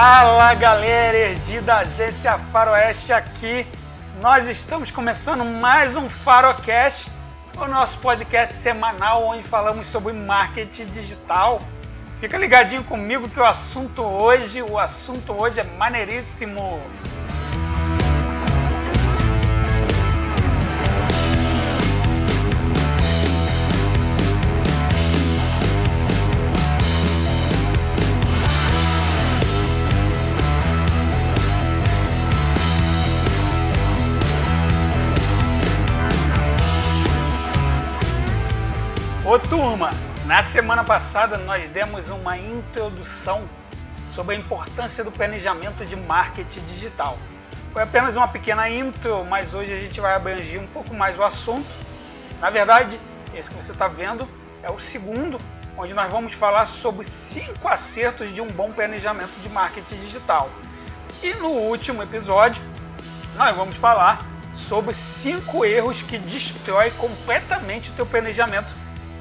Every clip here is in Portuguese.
Fala galera, Erdi da agência Faroeste aqui. Nós estamos começando mais um Farocast, o nosso podcast semanal onde falamos sobre marketing digital. Fica ligadinho comigo que o assunto hoje, o assunto hoje é maneiríssimo. Turma, na semana passada nós demos uma introdução sobre a importância do planejamento de marketing digital. Foi apenas uma pequena intro, mas hoje a gente vai abranger um pouco mais o assunto. Na verdade, esse que você está vendo é o segundo, onde nós vamos falar sobre cinco acertos de um bom planejamento de marketing digital. E no último episódio, nós vamos falar sobre cinco erros que destrói completamente o teu planejamento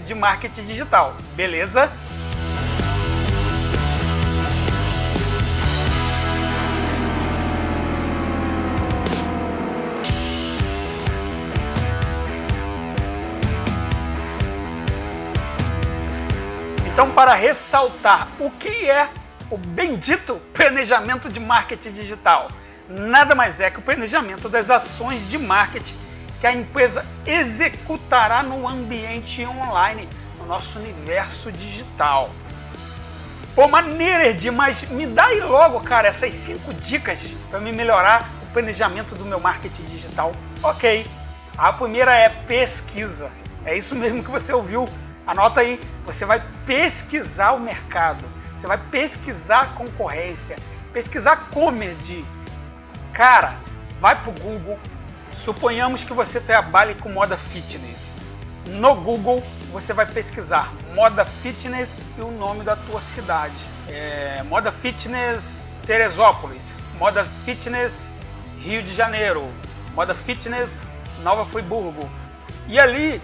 de marketing digital, beleza? Então, para ressaltar o que é o bendito planejamento de marketing digital, nada mais é que o planejamento das ações de marketing que a empresa executará no ambiente online, no nosso universo digital. Pô, Edi, mas me dá aí logo, cara, essas cinco dicas para me melhorar o planejamento do meu marketing digital. Ok. A primeira é pesquisa. É isso mesmo que você ouviu. Anota aí. Você vai pesquisar o mercado. Você vai pesquisar a concorrência. Pesquisar como, Edi. Cara, vai pro Google, Suponhamos que você trabalhe com moda fitness. No Google você vai pesquisar moda fitness e o nome da tua cidade. É, moda fitness Teresópolis, moda fitness Rio de Janeiro, moda fitness Nova Friburgo. E ali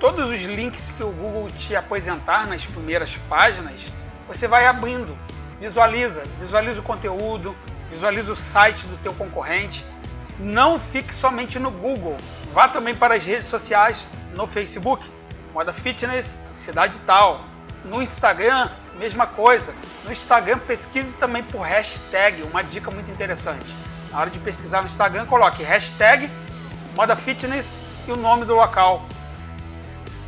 todos os links que o Google te apresentar nas primeiras páginas, você vai abrindo, visualiza, visualiza o conteúdo, visualiza o site do teu concorrente não fique somente no Google. Vá também para as redes sociais, no Facebook, Moda Fitness Cidade Tal. No Instagram, mesma coisa. No Instagram, pesquise também por hashtag, uma dica muito interessante. Na hora de pesquisar no Instagram, coloque hashtag Moda Fitness e o nome do local.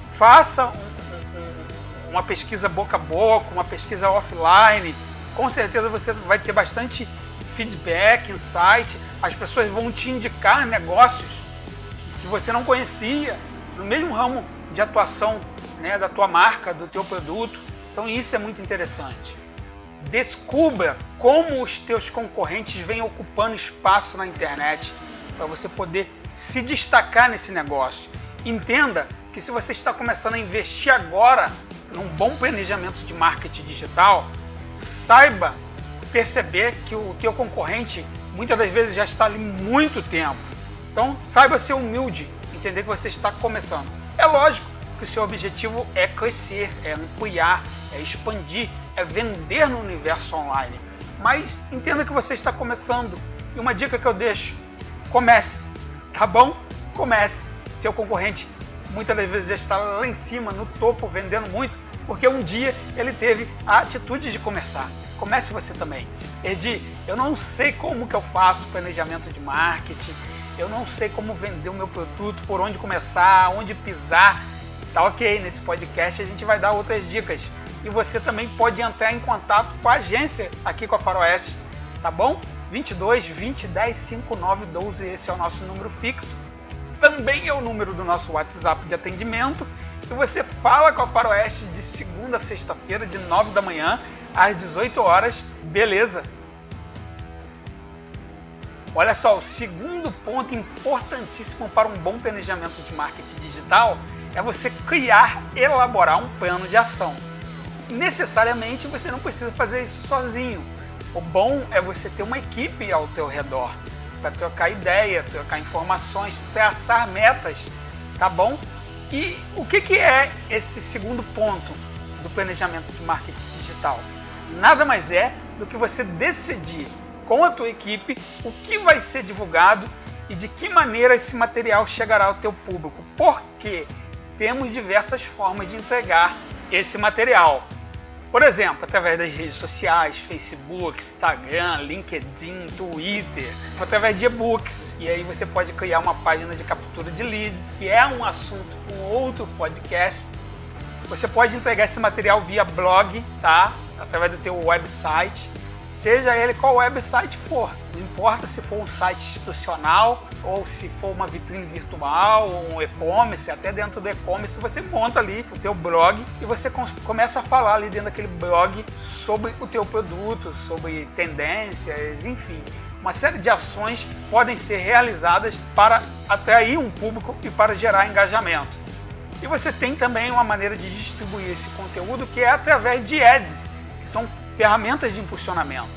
Faça uma pesquisa boca a boca, uma pesquisa offline. Com certeza você vai ter bastante feedback, insight, as pessoas vão te indicar negócios que você não conhecia no mesmo ramo de atuação né, da tua marca, do teu produto. Então isso é muito interessante. Descubra como os teus concorrentes vêm ocupando espaço na internet para você poder se destacar nesse negócio. Entenda que se você está começando a investir agora num bom planejamento de marketing digital, saiba perceber que o teu concorrente muitas das vezes já está ali muito tempo. Então saiba ser humilde, entender que você está começando. É lógico que o seu objetivo é crescer, é ampliar, é expandir, é vender no universo online. Mas entenda que você está começando. E uma dica que eu deixo: comece, tá bom? Comece. Seu concorrente muitas das vezes já está lá em cima, no topo, vendendo muito, porque um dia ele teve a atitude de começar. Comece você também. Edi, eu não sei como que eu faço planejamento de marketing, eu não sei como vender o meu produto, por onde começar, onde pisar. Tá ok, nesse podcast a gente vai dar outras dicas. E você também pode entrar em contato com a agência aqui com a Faroeste, tá bom? 22 20 10 59 12, esse é o nosso número fixo. Também é o número do nosso WhatsApp de atendimento. E você fala com a Faroeste de segunda a sexta-feira, de 9 da manhã às 18 horas, beleza. Olha só, o segundo ponto importantíssimo para um bom planejamento de marketing digital é você criar, elaborar um plano de ação. Necessariamente você não precisa fazer isso sozinho. O bom é você ter uma equipe ao teu redor para trocar ideia, trocar informações, traçar metas, tá bom? E o que, que é esse segundo ponto do planejamento de marketing digital? nada mais é do que você decidir com a tua equipe o que vai ser divulgado e de que maneira esse material chegará ao teu público. Porque temos diversas formas de entregar esse material. Por exemplo, através das redes sociais, Facebook, Instagram, LinkedIn, Twitter, através de e-books. E aí você pode criar uma página de captura de leads, que é um assunto com outro podcast. Você pode entregar esse material via blog, tá? Através do teu website seja ele qual website for. Não importa se for um site institucional ou se for uma vitrine virtual ou um e-commerce, até dentro do e-commerce você monta ali o teu blog e você começa a falar ali dentro daquele blog sobre o teu produto, sobre tendências, enfim. Uma série de ações podem ser realizadas para atrair um público e para gerar engajamento. E você tem também uma maneira de distribuir esse conteúdo que é através de ads, que são ferramentas de impulsionamento.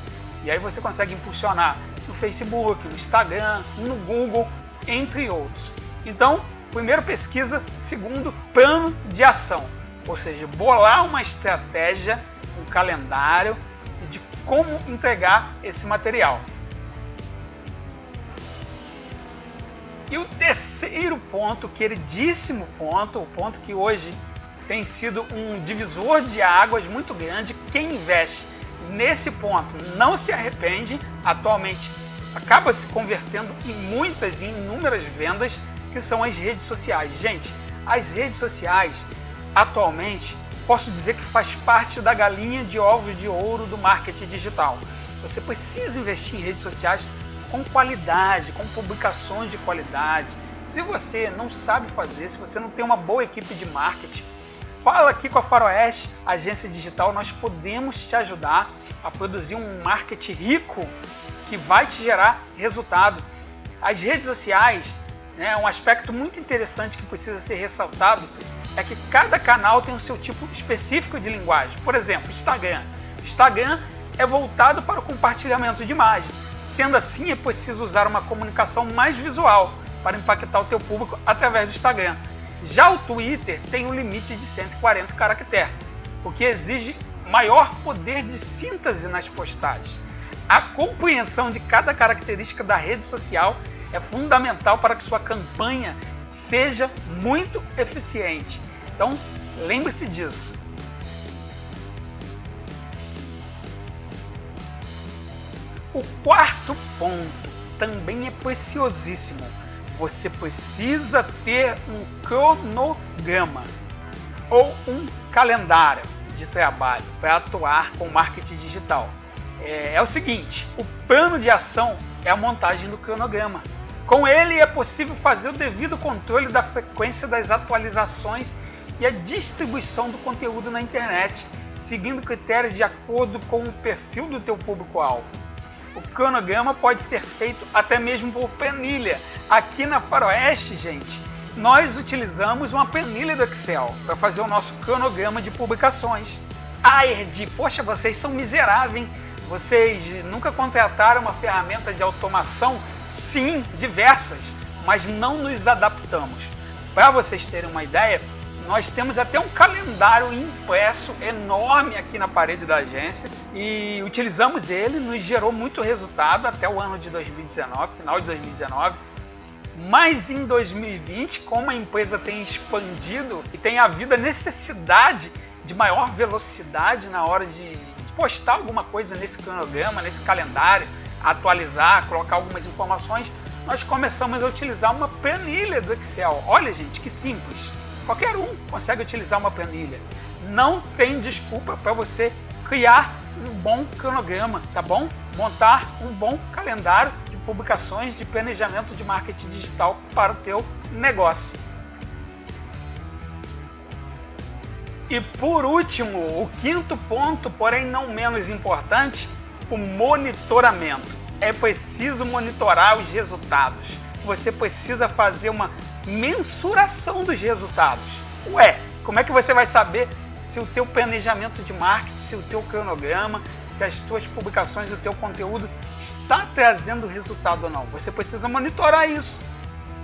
E aí você consegue impulsionar no Facebook, no Instagram, no Google, entre outros. Então, primeiro pesquisa, segundo plano de ação, ou seja, bolar uma estratégia, um calendário de como entregar esse material. E o terceiro ponto, queridíssimo ponto, o ponto que hoje tem sido um divisor de águas muito grande. Quem investe nesse ponto não se arrepende, atualmente acaba se convertendo em muitas e inúmeras vendas que são as redes sociais. Gente, as redes sociais atualmente posso dizer que faz parte da galinha de ovos de ouro do marketing digital. Você precisa investir em redes sociais com qualidade, com publicações de qualidade. Se você não sabe fazer, se você não tem uma boa equipe de marketing, fala aqui com a Faroeste Agência Digital, nós podemos te ajudar a produzir um marketing rico que vai te gerar resultado. As redes sociais, né, um aspecto muito interessante que precisa ser ressaltado é que cada canal tem o seu tipo específico de linguagem. Por exemplo, Instagram. Instagram é voltado para o compartilhamento de imagens. Sendo assim, é preciso usar uma comunicação mais visual para impactar o teu público através do Instagram. Já o Twitter tem um limite de 140 caracteres, o que exige maior poder de síntese nas postagens. A compreensão de cada característica da rede social é fundamental para que sua campanha seja muito eficiente. Então, lembre-se disso. O quarto ponto também é preciosíssimo você precisa ter um cronograma ou um calendário de trabalho para atuar com marketing digital. É, é, o seguinte: o plano de ação é a montagem do cronograma. Com ele é possível fazer o devido controle da frequência das atualizações e a distribuição do conteúdo na internet, seguindo critérios de acordo com o perfil do teu público-alvo. O cronograma pode ser feito até mesmo por planilha. Aqui na Faroeste, gente, nós utilizamos uma planilha do Excel para fazer o nosso cronograma de publicações. Ah, poxa, vocês são miseráveis, hein? Vocês nunca contrataram uma ferramenta de automação? Sim, diversas, mas não nos adaptamos. Para vocês terem uma ideia, nós temos até um calendário impresso enorme aqui na parede da agência e utilizamos ele, nos gerou muito resultado até o ano de 2019, final de 2019. Mas em 2020, como a empresa tem expandido e tem havido a necessidade de maior velocidade na hora de postar alguma coisa nesse cronograma, nesse calendário, atualizar, colocar algumas informações, nós começamos a utilizar uma planilha do Excel. Olha, gente, que simples. Qualquer um consegue utilizar uma planilha. Não tem desculpa para você criar um bom cronograma, tá bom? Montar um bom calendário de publicações de planejamento de marketing digital para o teu negócio. E por último, o quinto ponto, porém não menos importante, o monitoramento. É preciso monitorar os resultados. Você precisa fazer uma mensuração dos resultados. Ué, como é que você vai saber se o teu planejamento de marketing, se o teu cronograma, se as tuas publicações, o teu conteúdo está trazendo resultado ou não? Você precisa monitorar isso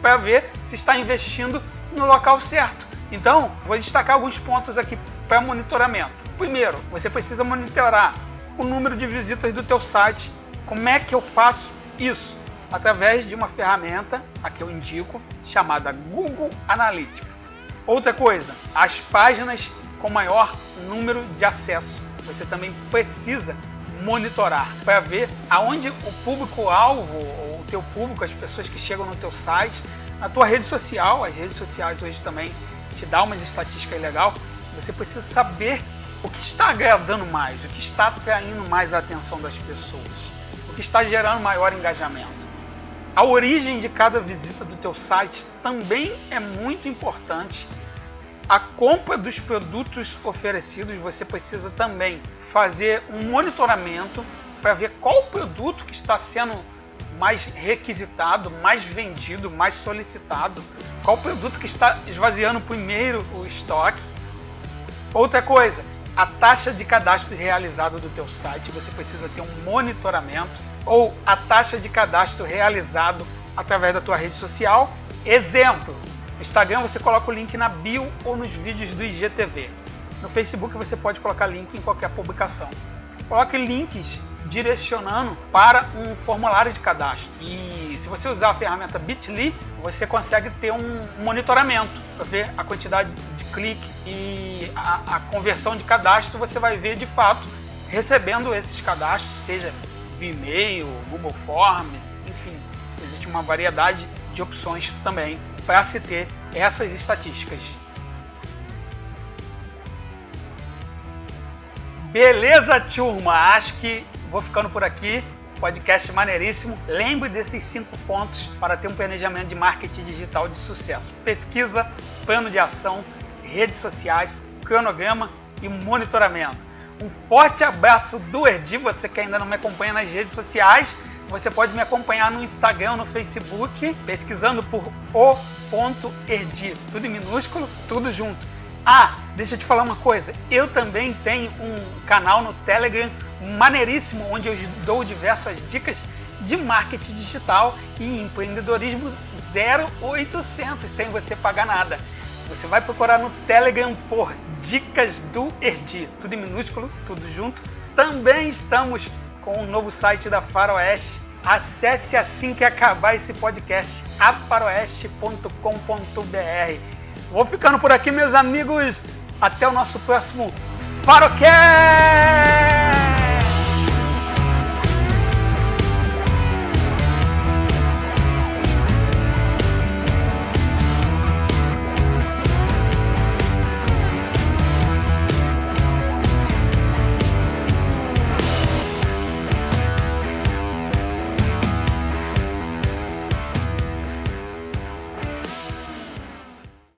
para ver se está investindo no local certo. Então, vou destacar alguns pontos aqui para monitoramento. Primeiro, você precisa monitorar o número de visitas do teu site. Como é que eu faço isso? Através de uma ferramenta, a que eu indico, chamada Google Analytics. Outra coisa, as páginas com maior número de acesso. Você também precisa monitorar para ver aonde o público-alvo, o teu público, as pessoas que chegam no teu site, na tua rede social, as redes sociais hoje também te dá umas estatísticas legal, você precisa saber o que está agradando mais, o que está atraindo mais a atenção das pessoas, o que está gerando maior engajamento. A origem de cada visita do teu site também é muito importante. A compra dos produtos oferecidos, você precisa também fazer um monitoramento para ver qual produto que está sendo mais requisitado, mais vendido, mais solicitado, qual produto que está esvaziando primeiro o estoque. Outra coisa, a taxa de cadastro realizado do teu site, você precisa ter um monitoramento ou a taxa de cadastro realizado através da tua rede social. Exemplo, no Instagram você coloca o link na bio ou nos vídeos do IGTV. No Facebook você pode colocar link em qualquer publicação. Coloque links direcionando para um formulário de cadastro. E se você usar a ferramenta Bitly, você consegue ter um monitoramento para ver a quantidade de clique e a, a, conversão de cadastro. Você vai ver de fato recebendo esses cadastros, seja e-mail, Google Forms, enfim, existe uma variedade de opções também para se ter essas estatísticas. Beleza, turma? Acho que vou ficando por aqui. Podcast maneiríssimo. Lembre desses cinco pontos para ter um planejamento de marketing digital de sucesso: pesquisa, plano de ação, redes sociais, cronograma e monitoramento. Um forte abraço do Erdi. Você que ainda não me acompanha nas redes sociais, você pode me acompanhar no Instagram, no Facebook, pesquisando por o.erdi. Tudo em minúsculo, tudo junto. Ah, deixa eu te falar uma coisa. Eu também tenho um canal no Telegram maneiríssimo, onde eu dou diversas dicas de marketing digital e empreendedorismo 0800, sem você pagar nada. Você vai procurar no Telegram por Dicas do Erdi, tudo em minúsculo, tudo junto. Também estamos com o um novo site da Faroeste. Acesse assim que acabar esse podcast, aparoeste.com.br. Vou ficando por aqui, meus amigos. Até o nosso próximo Farocast!